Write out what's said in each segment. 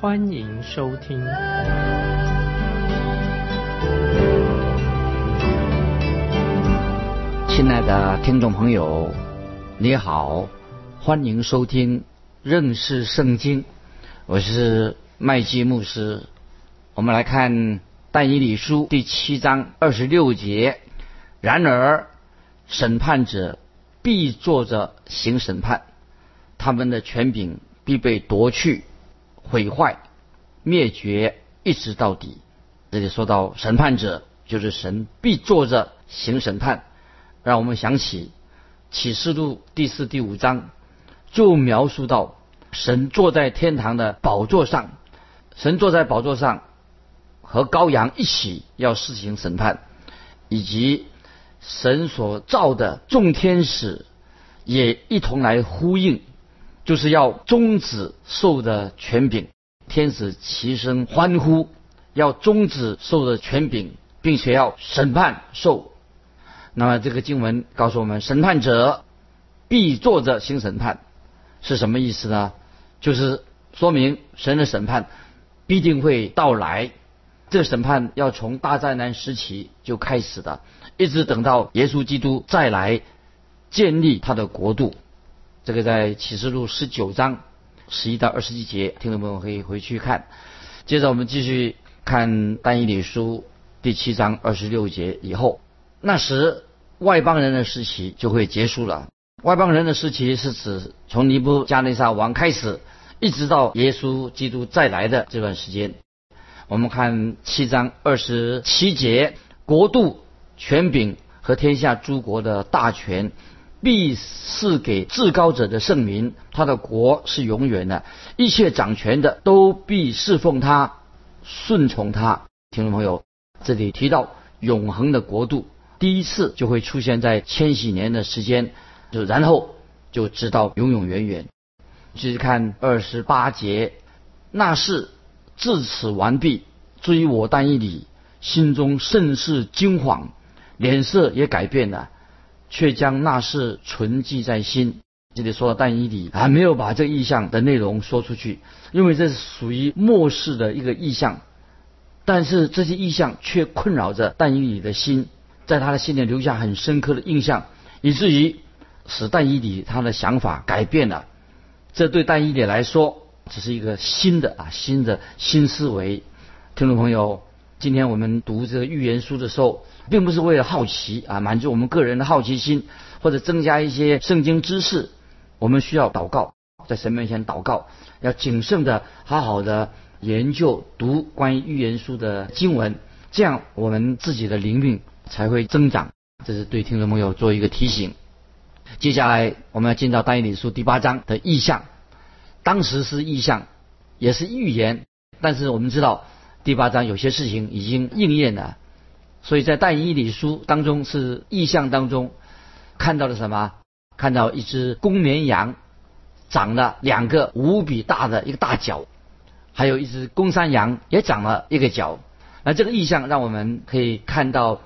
欢迎收听。亲爱的听众朋友，你好，欢迎收听认识圣经。我是麦基牧师。我们来看但以理书第七章二十六节。然而，审判者必坐着行审判，他们的权柄必被夺去、毁坏、灭绝，一直到底。这里说到审判者，就是神必坐着行审判。让我们想起启示录第四、第五章，就描述到神坐在天堂的宝座上，神坐在宝座上，和羔羊一起要施行审判，以及神所造的众天使也一同来呼应，就是要终止受的权柄，天使齐声欢呼，要终止受的权柄，并且要审判受。那么这个经文告诉我们，审判者必坐着行审判，是什么意思呢？就是说明神的审判必定会到来。这审判要从大灾难时期就开始的，一直等到耶稣基督再来建立他的国度。这个在启示录十九章十一到二十一节，听众朋友可以回去看。接着我们继续看但以理书第七章二十六节以后。那时，外邦人的时期就会结束了。外邦人的时期是指从尼布加内撒王开始，一直到耶稣基督再来的这段时间。我们看七章二十七节：国度、权柄和天下诸国的大权，必赐给至高者的圣民。他的国是永远的，一切掌权的都必侍奉他、顺从他。听众朋友，这里提到永恒的国度。第一次就会出现在千禧年的时间，就然后就直到永永远远。继续看二十八节，那是至此完毕。追我单一礼，心中甚是惊惶，脸色也改变了，却将那事存记在心。这里说到但一礼，还没有把这个意象的内容说出去，因为这是属于末世的一个意象。但是这些意象却困扰着但以礼的心。在他的心里留下很深刻的印象，以至于使但以理他的想法改变了。这对但以理来说，只是一个新的啊新的新思维。听众朋友，今天我们读这个预言书的时候，并不是为了好奇啊，满足我们个人的好奇心，或者增加一些圣经知识。我们需要祷告，在神面前祷告，要谨慎的好好的研究读关于预言书的经文，这样我们自己的灵命。才会增长，这是对听众朋友做一个提醒。接下来我们要进到单一理书第八章的意象，当时是意象，也是预言，但是我们知道第八章有些事情已经应验了，所以在但以理书当中是意象当中看到了什么？看到一只公绵羊长了两个无比大的一个大角，还有一只公山羊也长了一个角。那这个意象让我们可以看到。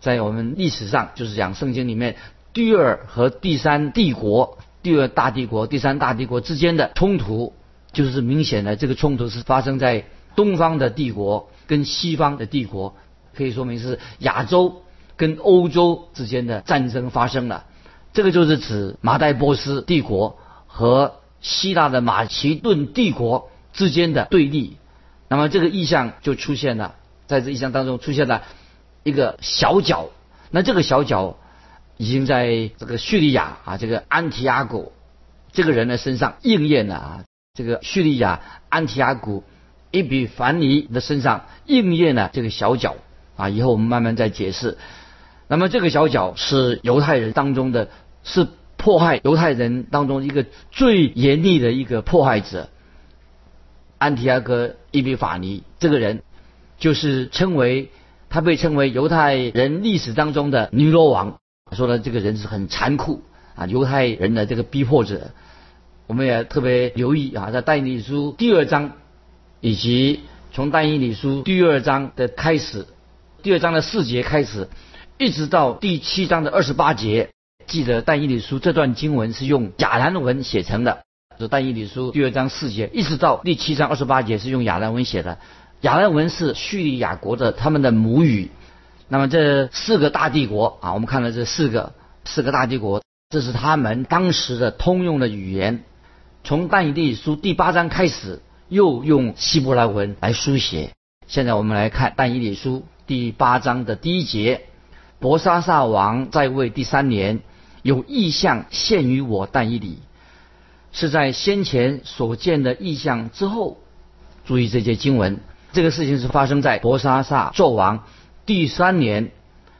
在我们历史上，就是讲圣经里面第二和第三帝国、第二大帝国、第三大帝国之间的冲突，就是明显的这个冲突是发生在东方的帝国跟西方的帝国，可以说明是亚洲跟欧洲之间的战争发生了。这个就是指马代波斯帝国和希腊的马其顿帝国之间的对立。那么这个意象就出现了，在这意象当中出现了。一个小角，那这个小角已经在这个叙利亚啊，这个安提阿古这个人的身上应验了啊。这个叙利亚安提阿古伊比凡尼的身上应验了这个小角啊。以后我们慢慢再解释。那么这个小角是犹太人当中的，是迫害犹太人当中一个最严厉的一个迫害者。安提阿哥伊比法尼这个人就是称为他被称为犹太人历史当中的尼罗王，说的这个人是很残酷啊，犹太人的这个逼迫者。我们也特别留意啊，在但以理书第二章，以及从但以理书第二章的开始，第二章的四节开始，一直到第七章的二十八节。记得但以理书这段经文是用亚兰文写成的，是但以理书第二章四节，一直到第七章二十八节是用亚兰文写的。亚兰文是叙利亚国的他们的母语。那么这四个大帝国啊，我们看到这四个四个大帝国，这是他们当时的通用的语言。从但以理书第八章开始，又用希伯来文来书写。现在我们来看但以理书第八章的第一节：伯沙撒王在位第三年。有意象现于我但以理，是在先前所见的意象之后。注意这些经文，这个事情是发生在伯沙撒纣王第三年。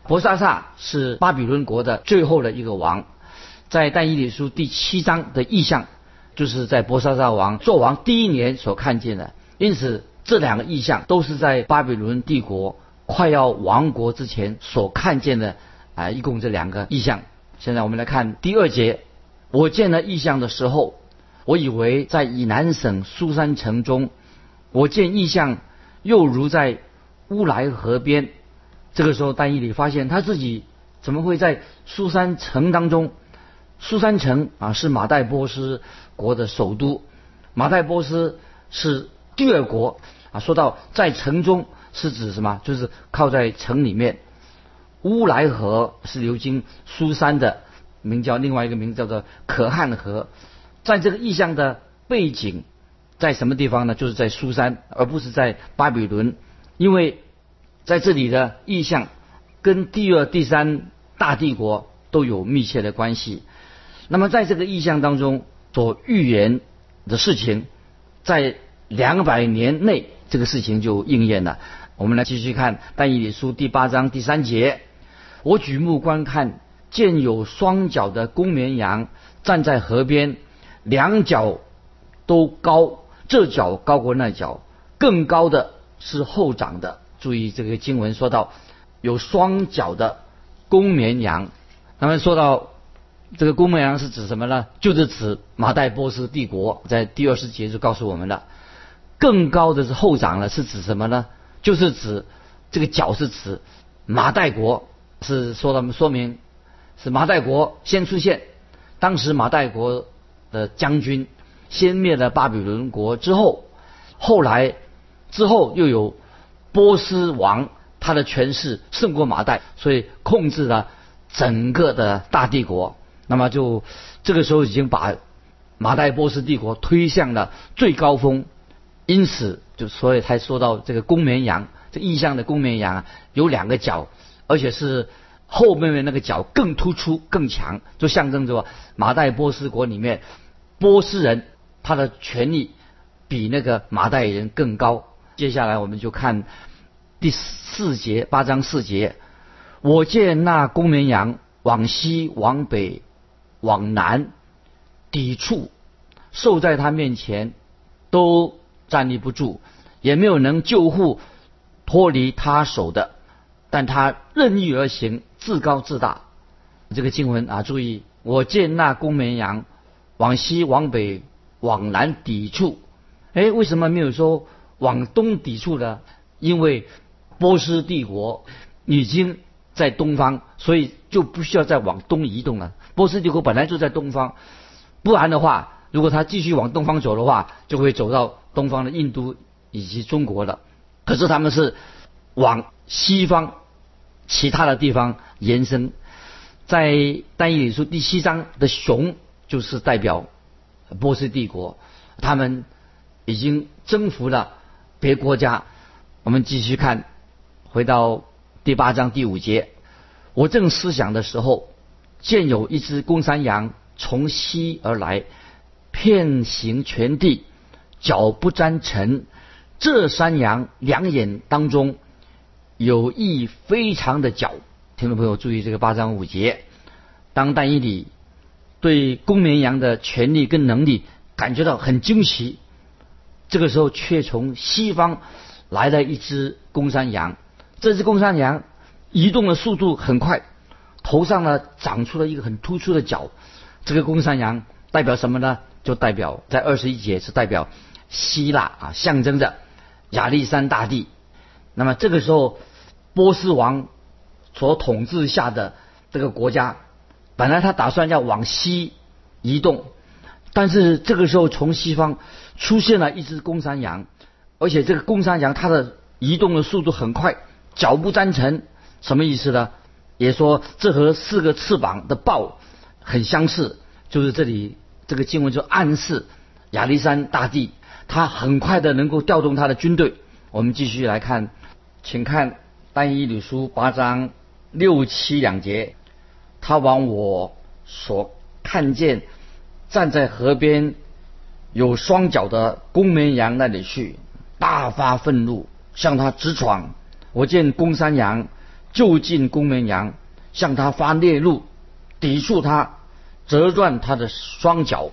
伯沙撒是巴比伦国的最后的一个王，在但以理书第七章的意象，就是在伯沙撒王纣王第一年所看见的。因此，这两个意象都是在巴比伦帝国快要亡国之前所看见的啊，一共这两个意象。现在我们来看第二节。我见了异象的时候，我以为在以南省苏山城中，我见异象又如在乌来河边。这个时候，丹尼里发现他自己怎么会在苏山城当中？苏山城啊，是马代波斯国的首都。马代波斯是第二国啊。说到在城中，是指什么？就是靠在城里面。乌来河是流经苏山的，名叫另外一个名字叫做可汗河，在这个意象的背景，在什么地方呢？就是在苏山，而不是在巴比伦，因为在这里的意象跟第二、第三大帝国都有密切的关系。那么在这个意象当中所预言的事情，在两百年内这个事情就应验了。我们来继续看但以理书第八章第三节。我举目观看，见有双脚的公绵羊站在河边，两脚都高，这脚高过那脚，更高的是后长的。注意这个经文说到有双脚的公绵羊，那么说到这个公绵羊是指什么呢？就是指马代波斯帝国，在第二十节就告诉我们了。更高的是后长了，是指什么呢？就是指这个脚是指马代国。是说他们说明是马代国先出现，当时马代国的将军先灭了巴比伦国之后，后来之后又有波斯王，他的权势胜过马代，所以控制了整个的大帝国。那么就这个时候已经把马代波斯帝国推向了最高峰，因此就所以才说到这个公绵羊，这意象的公绵羊啊有两个角。而且是后面的那个角更突出、更强，就象征着马代波斯国里面波斯人他的权力比那个马代人更高。接下来我们就看第四节八章四节，我见那公绵羊往西、往北、往南抵触，受在他面前都站立不住，也没有能救护脱离他手的。但他任意而行，自高自大。这个经文啊，注意，我见那公绵羊往西、往北、往南抵触。哎，为什么没有说往东抵触呢？因为波斯帝国已经在东方，所以就不需要再往东移动了。波斯帝国本来就在东方，不然的话，如果他继续往东方走的话，就会走到东方的印度以及中国了。可是他们是往。西方其他的地方延伸，在单一理书第七章的熊就是代表波斯帝国，他们已经征服了别国家。我们继续看，回到第八章第五节，我正思想的时候，见有一只公山羊从西而来，遍行全地，脚不沾尘。这山羊两眼当中。有意非常的角，听众朋友注意这个八章五节。当但以理对公绵羊的权力跟能力感觉到很惊奇，这个时候却从西方来了一只公山羊，这只公山羊移动的速度很快，头上呢长出了一个很突出的角。这个公山羊代表什么呢？就代表在二十一节是代表希腊啊，象征着亚历山大帝。那么这个时候，波斯王所统治下的这个国家，本来他打算要往西移动，但是这个时候从西方出现了一只公山羊。而且这个公山羊它的移动的速度很快，脚不沾尘，什么意思呢？也说这和四个翅膀的豹很相似，就是这里这个经文就暗示亚历山大帝他很快的能够调动他的军队。我们继续来看，请看单一理书八章六七两节，他往我所看见站在河边有双脚的公绵羊那里去。大发愤怒，向他直闯。我见公山羊就近公绵羊，向他发烈怒，抵触他，折断他的双脚。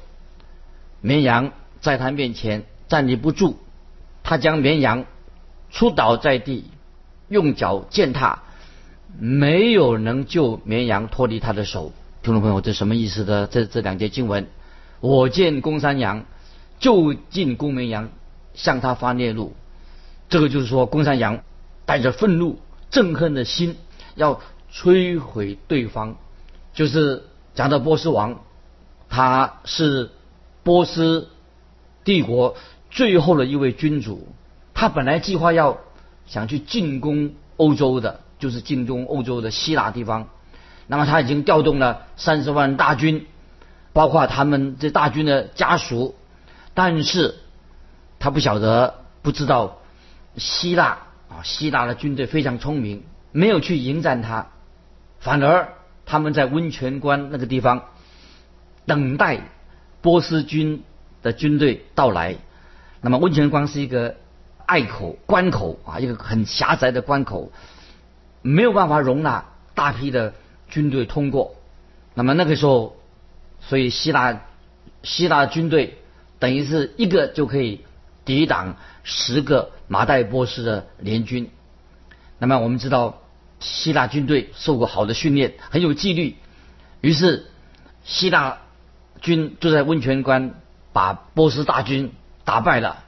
绵羊在他面前站立不住，他将绵羊出倒在地，用脚践踏，没有能救绵羊脱离他的手。听众朋友，这什么意思的？这这两节经文，我见公山羊就近公绵羊。向他发烈怒，这个就是说，公山羊带着愤怒、憎恨的心，要摧毁对方。就是讲到波斯王，他是波斯帝国最后的一位君主。他本来计划要想去进攻欧洲的，就是进攻欧洲的希腊地方。那么他已经调动了三十万大军，包括他们这大军的家属，但是。他不晓得，不知道希腊啊，希腊的军队非常聪明，没有去迎战他，反而他们在温泉关那个地方等待波斯军的军队到来。那么温泉关是一个隘口关口啊，一个很狭窄的关口，没有办法容纳大批的军队通过。那么那个时候，所以希腊希腊军队等于是一个就可以。抵挡十个马代波斯的联军，那么我们知道希腊军队受过好的训练，很有纪律。于是希腊军就在温泉关把波斯大军打败了。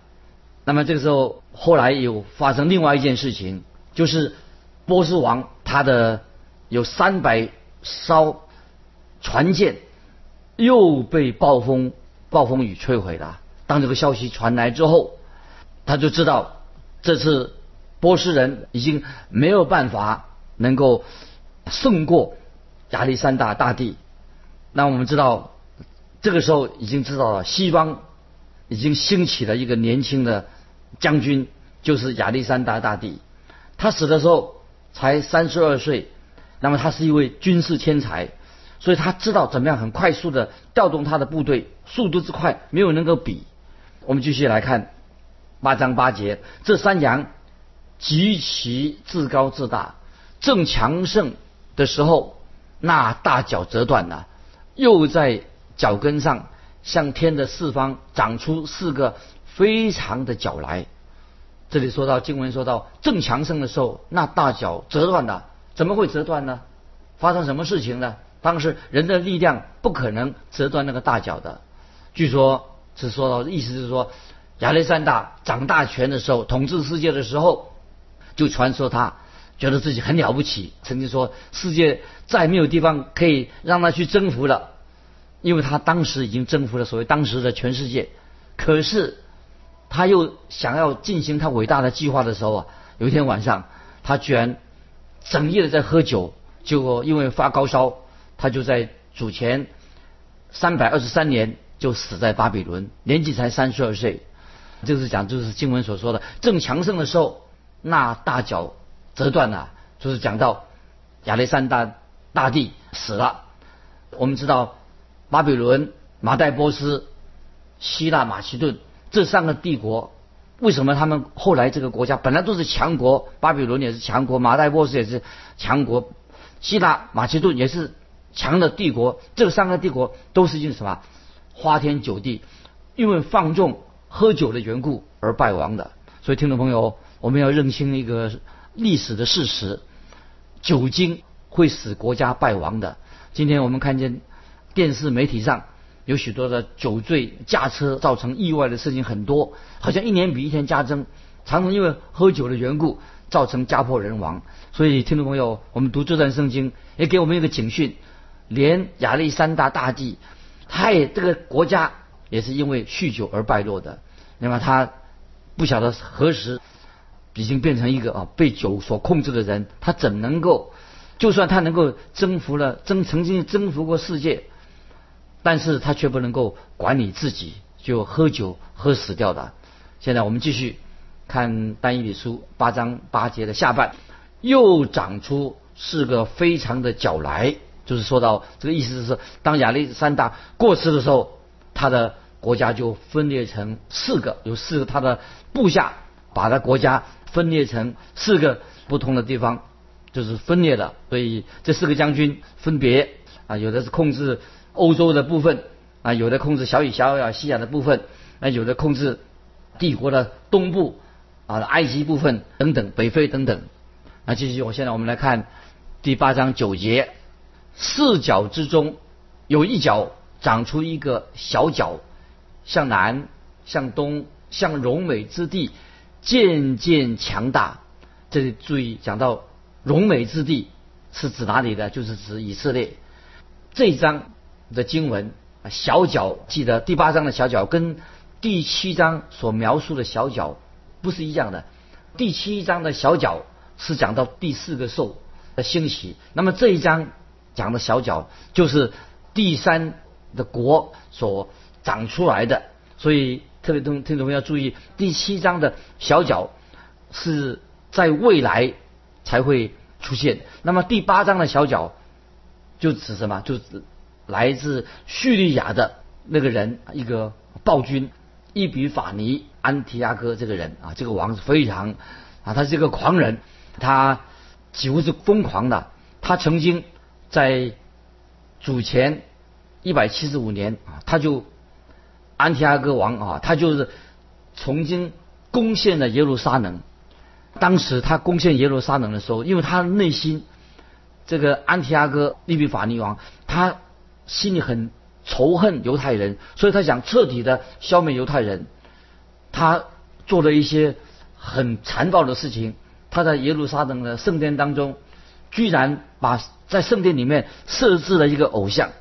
那么这个时候，后来有发生另外一件事情，就是波斯王他的有三百艘船舰又被暴风暴风雨摧毁了。当这个消息传来之后，他就知道这次波斯人已经没有办法能够胜过亚历山大大帝。那我们知道，这个时候已经知道了西方已经兴起了一个年轻的将军，就是亚历山大大帝。他死的时候才三十二岁，那么他是一位军事天才，所以他知道怎么样很快速的调动他的部队，速度之快没有能够比。我们继续来看八章八节，这山羊极其自高自大，正强盛的时候，那大脚折断了，又在脚跟上向天的四方长出四个非常的脚来。这里说到经文说到正强盛的时候，那大脚折断了，怎么会折断呢？发生什么事情呢？当时人的力量不可能折断那个大脚的，据说。是说到意思是说，亚历山大掌大权的时候，统治世界的时候，就传说他觉得自己很了不起，曾经说世界再没有地方可以让他去征服了，因为他当时已经征服了所谓当时的全世界。可是他又想要进行他伟大的计划的时候啊，有一天晚上，他居然整夜的在喝酒，结果因为发高烧，他就在主前三百二十三年。就死在巴比伦，年纪才三十二岁。就是讲，就是经文所说的，正强盛的时候，那大脚折断了。就是讲到亚历山大大帝死了。我们知道，巴比伦、马代波斯、希腊、马其顿这三个帝国，为什么他们后来这个国家本来都是强国？巴比伦也是强国，马代波斯也是强国，希腊、马其顿也是强的帝国。这三个帝国都是因为什么？花天酒地，因为放纵喝酒的缘故而败亡的。所以，听众朋友，我们要认清一个历史的事实：酒精会使国家败亡的。今天我们看见电视媒体上有许多的酒醉驾车造成意外的事情很多，好像一年比一天加增，常常因为喝酒的缘故造成家破人亡。所以，听众朋友，我们读这段圣经也给我们一个警讯：连亚历山大大帝，他也这个国家也是因为酗酒而败落的。那么他不晓得何时已经变成一个啊被酒所控制的人，他怎能够？就算他能够征服了征曾经征服过世界，但是他却不能够管理自己，就喝酒喝死掉的。现在我们继续看单一理书八章八节的下半，又长出四个非常的角来，就是说到这个意思是，当亚历山大过世的时候，他的国家就分裂成四个，有四个他的部下把他国家分裂成四个不同的地方。就是分裂的，所以这四个将军分别啊，有的是控制欧洲的部分啊，有的控制小以小亚细亚的部分，啊，有的控制帝国的东部啊，埃及部分等等，北非等等。那继续，我现在我们来看第八章九节，四角之中有一角长出一个小角，向南、向东、向荣美之地渐渐强大。这里注意讲到。荣美之地是指哪里的？就是指以色列。这一章的经文，小角记得第八章的小角跟第七章所描述的小角不是一样的。第七章的小角是讲到第四个兽的兴起，那么这一章讲的小脚就是第三的国所长出来的。所以特别听听众们要注意，第七章的小脚是在未来。才会出现。那么第八章的小脚就指什么？就指来自叙利亚的那个人，一个暴君伊比法尼安提亚哥这个人啊，这个王是非常啊，他是一个狂人，他几乎是疯狂的。他曾经在主前一百七十五年啊，他就安提阿哥王啊，他就是曾经攻陷了耶路撒冷。当时他攻陷耶路撒冷的时候，因为他内心这个安提阿哥利比法尼王，他心里很仇恨犹太人，所以他想彻底的消灭犹太人。他做了一些很残暴的事情。他在耶路撒冷的圣殿当中，居然把在圣殿里面设置了一个偶像。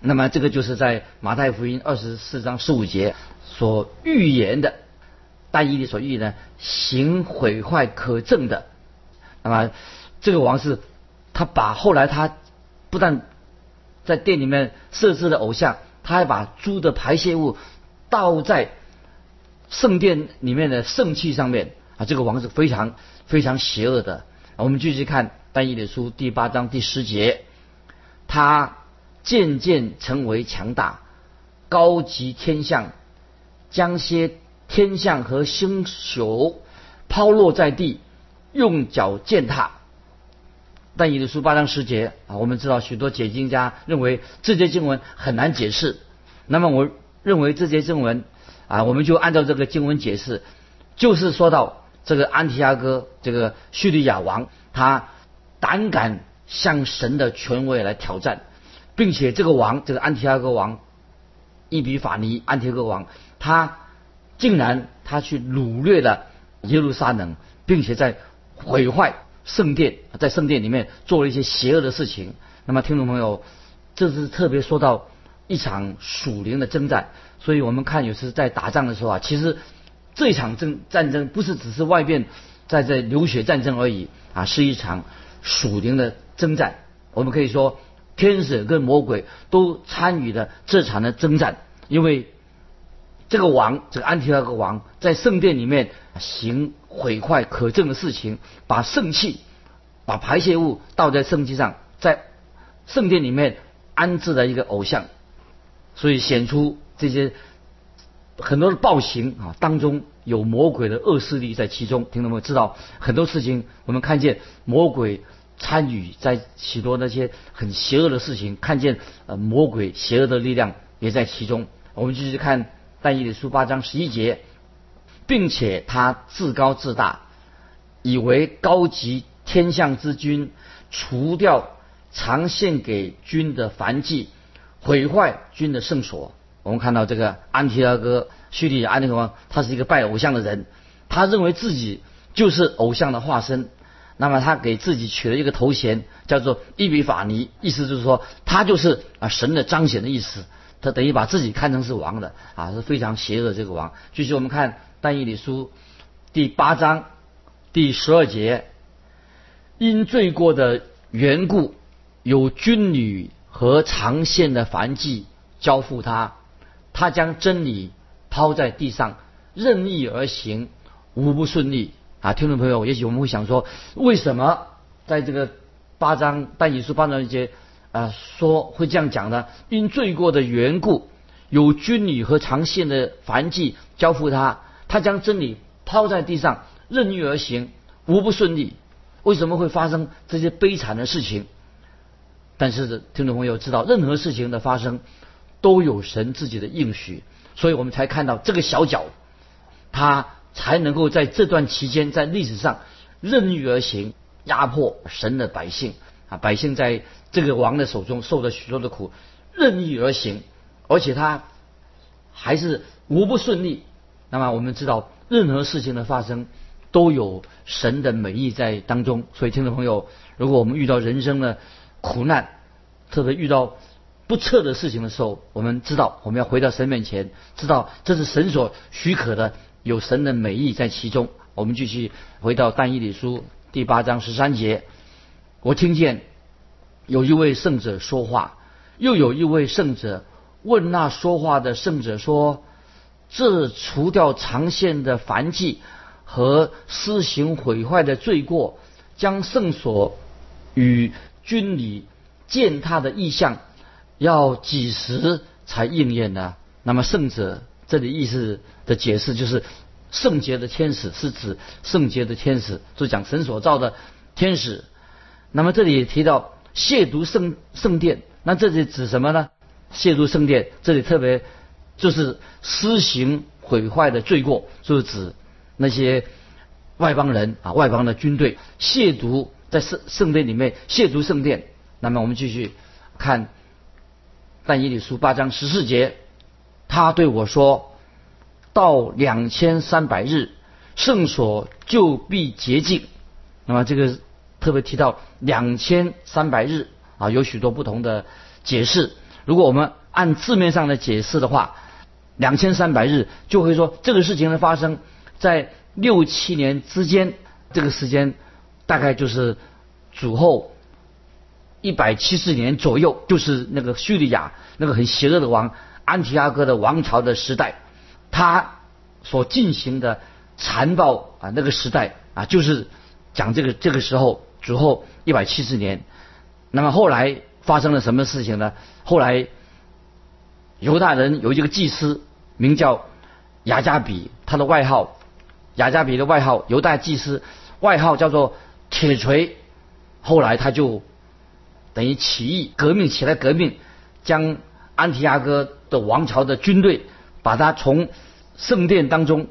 那么这个就是在马太福音二十四章十五节所预言的。但以理所欲呢，行毁坏可憎的。那么这个王是，他把后来他不但在店里面设置了偶像，他还把猪的排泄物倒在圣殿里面的圣器上面啊！这个王是非常非常邪恶的。我们继续看但以理书第八章第十节，他渐渐成为强大，高级天象，将些。天象和星宿抛落在地，用脚践踏。但以理书八章十节啊，我们知道许多解经家认为这节经文很难解释。那么我认为这节经文啊，我们就按照这个经文解释，就是说到这个安提阿哥这个叙利亚王，他胆敢向神的权威来挑战，并且这个王这个安提阿哥王伊比法尼安提阿哥王他。竟然他去掳掠了耶路撒冷，并且在毁坏圣殿，在圣殿里面做了一些邪恶的事情。那么，听众朋友，这是特别说到一场属灵的征战。所以我们看有时在打仗的时候啊，其实这场争战争不是只是外边在这流血战争而已啊，是一场属灵的征战。我们可以说，天使跟魔鬼都参与了这场的征战，因为。这个王，这个安提阿个王，在圣殿里面行毁坏可憎的事情，把圣器、把排泄物倒在圣器上，在圣殿里面安置了一个偶像，所以显出这些很多的暴行啊，当中有魔鬼的恶势力在其中。听众们知道很多事情，我们看见魔鬼参与在许多那些很邪恶的事情，看见呃魔鬼邪恶的力量也在其中。我们继续看。但以理书八章十一节，并且他自高自大，以为高级天象之君，除掉常献给君的燔祭，毁坏君的圣所。我们看到这个安提阿哥叙利亚安提阿王，他是一个拜偶像的人，他认为自己就是偶像的化身。那么他给自己取了一个头衔，叫做伊比法尼，意思就是说他就是啊神的彰显的意思。他等于把自己看成是王的啊，是非常邪恶这个王。继续我们看但以理书第八章第十二节，因罪过的缘故，有军旅和长线的凡祭交付他，他将真理抛在地上，任意而行，无不顺利。啊，听众朋友，也许我们会想说，为什么在这个八章但以书八章一节？啊，说会这样讲呢，因罪过的缘故，有军旅和长线的凡祭交付他，他将真理抛在地上，任意而行，无不顺利。为什么会发生这些悲惨的事情？但是听众朋友知道，任何事情的发生都有神自己的应许，所以我们才看到这个小脚，他才能够在这段期间在历史上任意而行，压迫神的百姓。啊，百姓在这个王的手中受了许多的苦，任意而行，而且他还是无不顺利。那么我们知道，任何事情的发生都有神的美意在当中。所以，听众朋友，如果我们遇到人生的苦难，特别遇到不测的事情的时候，我们知道我们要回到神面前，知道这是神所许可的，有神的美意在其中。我们继续回到但以理书第八章十三节。我听见有一位圣者说话，又有一位圣者问那说话的圣者说：“这除掉长线的凡祭和施行毁坏的罪过，将圣所与军礼践踏的意象，要几时才应验呢？”那么圣者这里意思的解释就是，圣洁的天使是指圣洁的天使，就讲神所造的天使。那么这里提到亵渎圣圣殿，那这里指什么呢？亵渎圣殿，这里特别就是施行毁坏的罪过，就是指那些外邦人啊，外邦的军队亵渎在圣圣殿里面亵渎圣殿。那么我们继续看但以理书八章十四节，他对我说：“到两千三百日，圣所就必洁净。”那么这个。特别提到两千三百日啊，有许多不同的解释。如果我们按字面上的解释的话，两千三百日就会说这个事情的发生在六七年之间，这个时间大概就是主后一百七十年左右，就是那个叙利亚那个很邪恶的王安提阿哥的王朝的时代，他所进行的残暴啊那个时代啊，就是讲这个这个时候。之后一百七十年，那么后来发生了什么事情呢？后来犹大人有一个祭司名叫雅加比，他的外号雅加比的外号犹大祭司外号叫做铁锤。后来他就等于起义革命起来革命，将安提阿哥的王朝的军队把他从圣殿当中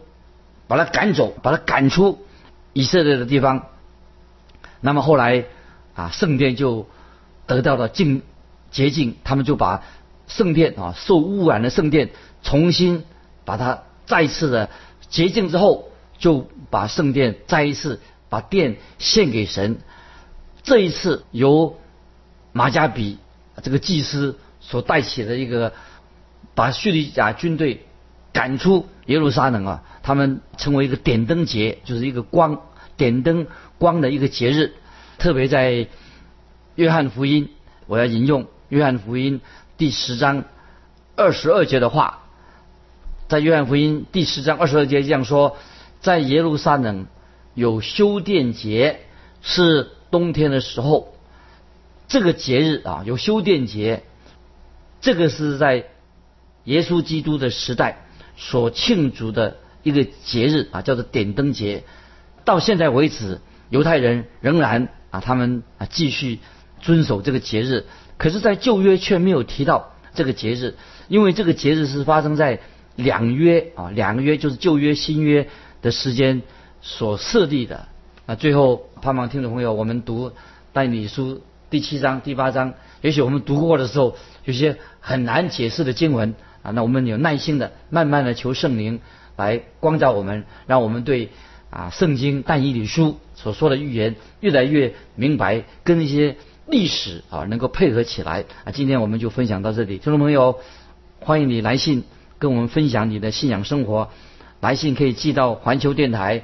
把他赶走，把他赶出以色列的地方。那么后来，啊，圣殿就得到了净洁净，他们就把圣殿啊受污染的圣殿重新把它再次的洁净之后，就把圣殿再一次把殿献给神。这一次由马加比这个祭司所带起的一个把叙利亚军队赶出耶路撒冷啊，他们称为一个点灯节，就是一个光点灯。光的一个节日，特别在约翰福音，我要引用约翰福音第十章二十二节的话，在约翰福音第十章二十二节这样说：在耶路撒冷有修殿节，是冬天的时候，这个节日啊有修殿节，这个是在耶稣基督的时代所庆祝的一个节日啊，叫做点灯节，到现在为止。犹太人仍然啊，他们啊继续遵守这个节日，可是，在旧约却没有提到这个节日，因为这个节日是发生在两约啊，两个约就是旧约、新约的时间所设立的。啊，最后盼望听众朋友，我们读但以理书第七章、第八章，也许我们读过的时候，有些很难解释的经文啊，那我们有耐心的、慢慢的求圣灵来光照我们，让我们对啊圣经但以理书所说的预言越来越明白，跟一些历史啊能够配合起来啊。今天我们就分享到这里，听众朋友，欢迎你来信跟我们分享你的信仰生活，来信可以寄到环球电台。